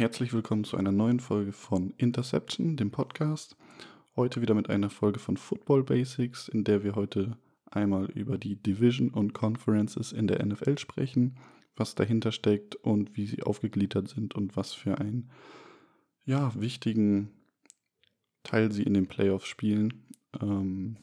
Herzlich willkommen zu einer neuen Folge von Interception, dem Podcast. Heute wieder mit einer Folge von Football Basics, in der wir heute einmal über die Division und Conferences in der NFL sprechen, was dahinter steckt und wie sie aufgegliedert sind und was für einen ja, wichtigen Teil sie in den Playoffs spielen. Ähm,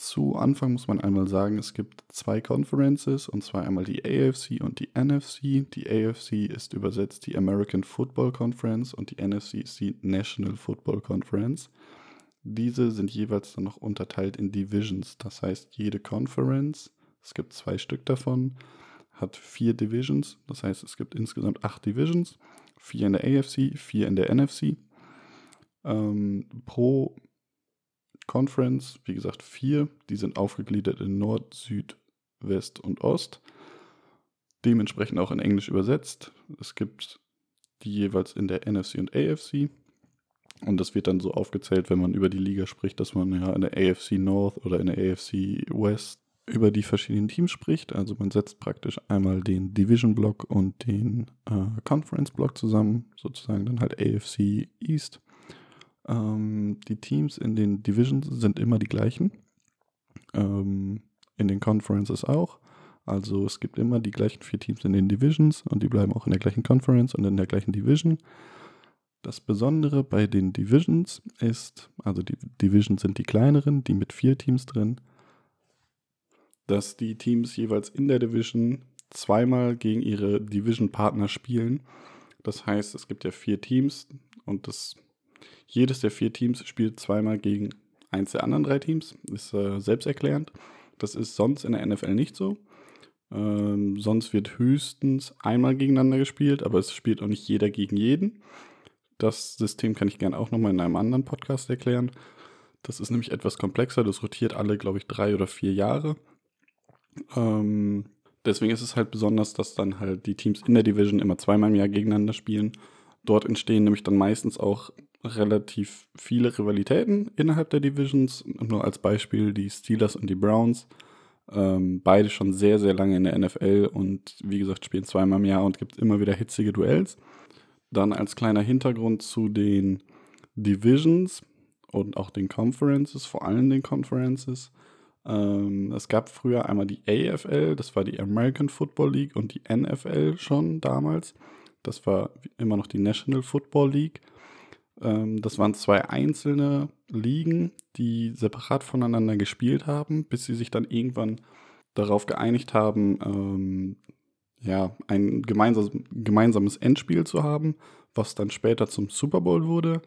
zu Anfang muss man einmal sagen, es gibt zwei Conferences, und zwar einmal die AFC und die NFC. Die AFC ist übersetzt die American Football Conference und die NFC ist die National Football Conference. Diese sind jeweils dann noch unterteilt in Divisions. Das heißt, jede Conference, es gibt zwei Stück davon, hat vier Divisions. Das heißt, es gibt insgesamt acht Divisions. Vier in der AFC, vier in der NFC. Ähm, pro Conference, wie gesagt, vier. Die sind aufgegliedert in Nord, Süd, West und Ost. Dementsprechend auch in Englisch übersetzt. Es gibt die jeweils in der NFC und AFC. Und das wird dann so aufgezählt, wenn man über die Liga spricht, dass man ja in der AFC North oder in der AFC West über die verschiedenen Teams spricht. Also man setzt praktisch einmal den Division-Block und den äh, Conference-Block zusammen, sozusagen dann halt AFC East. Ähm, die Teams in den Divisions sind immer die gleichen. Ähm, in den Conferences auch. Also es gibt immer die gleichen vier Teams in den Divisions und die bleiben auch in der gleichen Conference und in der gleichen Division. Das Besondere bei den Divisions ist, also die Divisions sind die kleineren, die mit vier Teams drin, dass die Teams jeweils in der Division zweimal gegen ihre Division-Partner spielen. Das heißt, es gibt ja vier Teams und das jedes der vier Teams spielt zweimal gegen eins der anderen drei Teams. Ist äh, selbsterklärend. Das ist sonst in der NFL nicht so. Ähm, sonst wird höchstens einmal gegeneinander gespielt, aber es spielt auch nicht jeder gegen jeden. Das System kann ich gerne auch nochmal in einem anderen Podcast erklären. Das ist nämlich etwas komplexer. Das rotiert alle, glaube ich, drei oder vier Jahre. Ähm, deswegen ist es halt besonders, dass dann halt die Teams in der Division immer zweimal im Jahr gegeneinander spielen. Dort entstehen nämlich dann meistens auch relativ viele Rivalitäten innerhalb der Divisions. Nur als Beispiel die Steelers und die Browns. Ähm, beide schon sehr, sehr lange in der NFL und wie gesagt spielen zweimal im Jahr und gibt immer wieder hitzige Duells. Dann als kleiner Hintergrund zu den Divisions und auch den Conferences, vor allem den Conferences. Ähm, es gab früher einmal die AFL, das war die American Football League und die NFL schon damals. Das war immer noch die National Football League. Ähm, das waren zwei einzelne Ligen, die separat voneinander gespielt haben, bis sie sich dann irgendwann darauf geeinigt haben, ähm, ja, ein gemeinsames, gemeinsames Endspiel zu haben, was dann später zum Super Bowl wurde.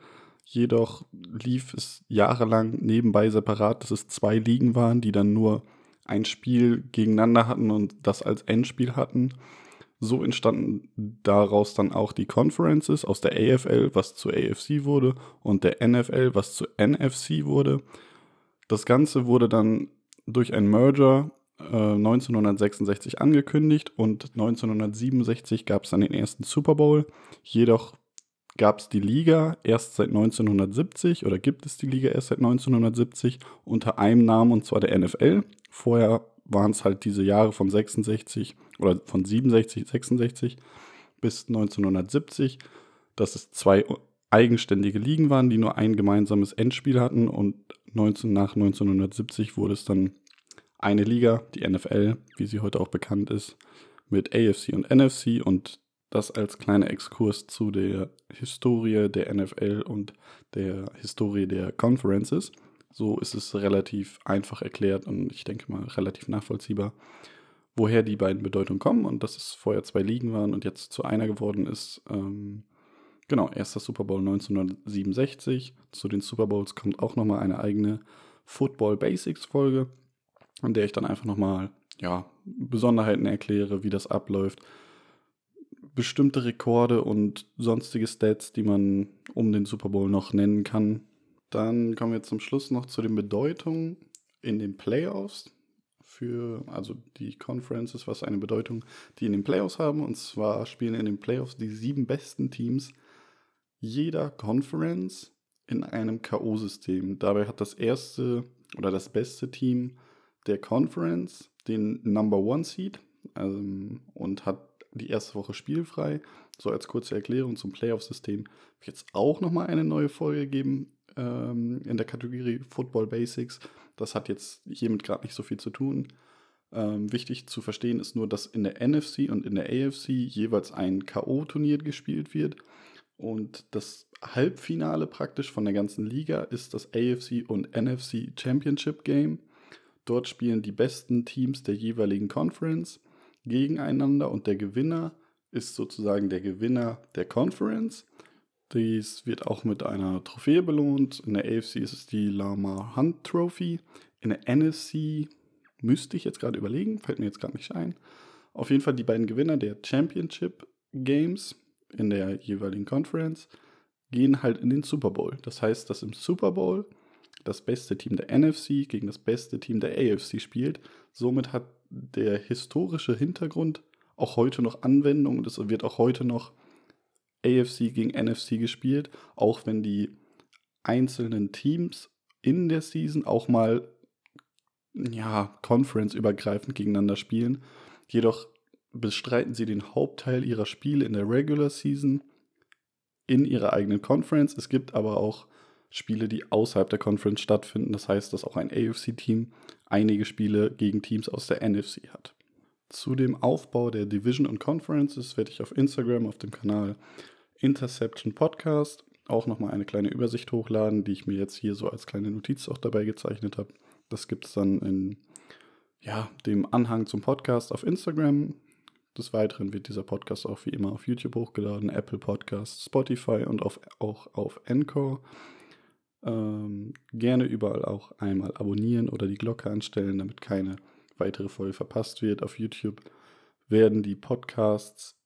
Jedoch lief es jahrelang nebenbei separat, dass es zwei Ligen waren, die dann nur ein Spiel gegeneinander hatten und das als Endspiel hatten. So entstanden daraus dann auch die Conferences aus der AFL, was zu AFC wurde, und der NFL, was zu NFC wurde. Das Ganze wurde dann durch ein Merger äh, 1966 angekündigt und 1967 gab es dann den ersten Super Bowl. Jedoch gab es die Liga erst seit 1970 oder gibt es die Liga erst seit 1970 unter einem Namen und zwar der NFL. Vorher waren es halt diese Jahre von 66 oder von 67, 66 bis 1970, dass es zwei eigenständige Ligen waren, die nur ein gemeinsames Endspiel hatten und 19, nach 1970 wurde es dann eine Liga, die NFL, wie sie heute auch bekannt ist, mit AFC und NFC und das als kleiner Exkurs zu der Historie der NFL und der Historie der Conferences. So ist es relativ einfach erklärt und ich denke mal relativ nachvollziehbar, woher die beiden Bedeutungen kommen und dass es vorher zwei Ligen waren und jetzt zu einer geworden ist. Ähm, genau, erster Super Bowl 1967. Zu den Super Bowls kommt auch nochmal eine eigene Football Basics Folge, in der ich dann einfach nochmal ja, Besonderheiten erkläre, wie das abläuft. Bestimmte Rekorde und sonstige Stats, die man um den Super Bowl noch nennen kann, dann kommen wir zum Schluss noch zu den Bedeutungen in den Playoffs für, also die Conferences, was eine Bedeutung die in den Playoffs haben. Und zwar spielen in den Playoffs die sieben besten Teams jeder Conference in einem K.O.-System. Dabei hat das erste oder das beste Team der Conference den Number One Seed ähm, und hat die erste Woche spielfrei. So als kurze Erklärung zum Playoff-System habe ich jetzt auch nochmal eine neue Folge gegeben ähm, in der Kategorie Football Basics. Das hat jetzt hiermit gerade nicht so viel zu tun. Ähm, wichtig zu verstehen ist nur, dass in der NFC und in der AFC jeweils ein K.O.-Turnier gespielt wird. Und das Halbfinale praktisch von der ganzen Liga ist das AFC und NFC Championship Game. Dort spielen die besten Teams der jeweiligen Conference gegeneinander und der Gewinner ist sozusagen der Gewinner der Conference. Dies wird auch mit einer Trophäe belohnt. In der AFC ist es die Lamar Hunt Trophy. In der NFC müsste ich jetzt gerade überlegen, fällt mir jetzt gerade nicht ein. Auf jeden Fall die beiden Gewinner der Championship Games in der jeweiligen Conference gehen halt in den Super Bowl. Das heißt, dass im Super Bowl das beste Team der NFC gegen das beste Team der AFC spielt. Somit hat der historische Hintergrund auch heute noch Anwendung und es wird auch heute noch AFC gegen NFC gespielt, auch wenn die einzelnen Teams in der Season auch mal ja, Conference-übergreifend gegeneinander spielen. Jedoch bestreiten sie den Hauptteil ihrer Spiele in der Regular Season in ihrer eigenen Conference. Es gibt aber auch Spiele, die außerhalb der Conference stattfinden. Das heißt, dass auch ein AFC-Team einige Spiele gegen Teams aus der NFC hat. Zu dem Aufbau der Division und Conferences werde ich auf Instagram auf dem Kanal Interception Podcast auch nochmal eine kleine Übersicht hochladen, die ich mir jetzt hier so als kleine Notiz auch dabei gezeichnet habe. Das gibt es dann in ja, dem Anhang zum Podcast auf Instagram. Des Weiteren wird dieser Podcast auch wie immer auf YouTube hochgeladen, Apple Podcasts, Spotify und auf, auch auf Encore. Ähm, gerne überall auch einmal abonnieren oder die Glocke anstellen, damit keine weitere Folge verpasst wird. Auf YouTube werden die Podcasts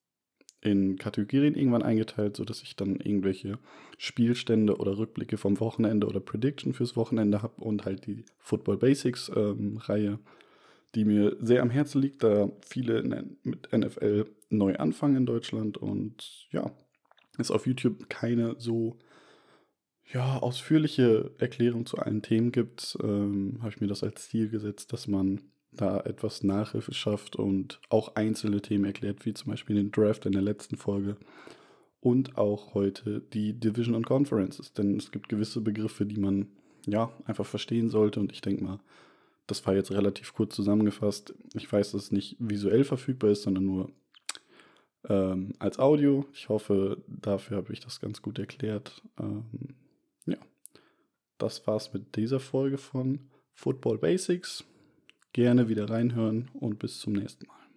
in Kategorien irgendwann eingeteilt, sodass ich dann irgendwelche Spielstände oder Rückblicke vom Wochenende oder Prediction fürs Wochenende habe und halt die Football Basics ähm, Reihe die mir sehr am Herzen liegt, da viele mit NFL neu anfangen in Deutschland und ja, es auf YouTube keine so ja, ausführliche Erklärung zu allen Themen gibt, ähm, habe ich mir das als Ziel gesetzt, dass man da etwas Nachhilfe schafft und auch einzelne Themen erklärt, wie zum Beispiel den Draft in der letzten Folge und auch heute die Division und Conferences, denn es gibt gewisse Begriffe, die man ja einfach verstehen sollte und ich denke mal, das war jetzt relativ kurz zusammengefasst. Ich weiß, dass es nicht visuell verfügbar ist, sondern nur ähm, als Audio. Ich hoffe, dafür habe ich das ganz gut erklärt. Ähm, ja, das war's mit dieser Folge von Football Basics. Gerne wieder reinhören und bis zum nächsten Mal.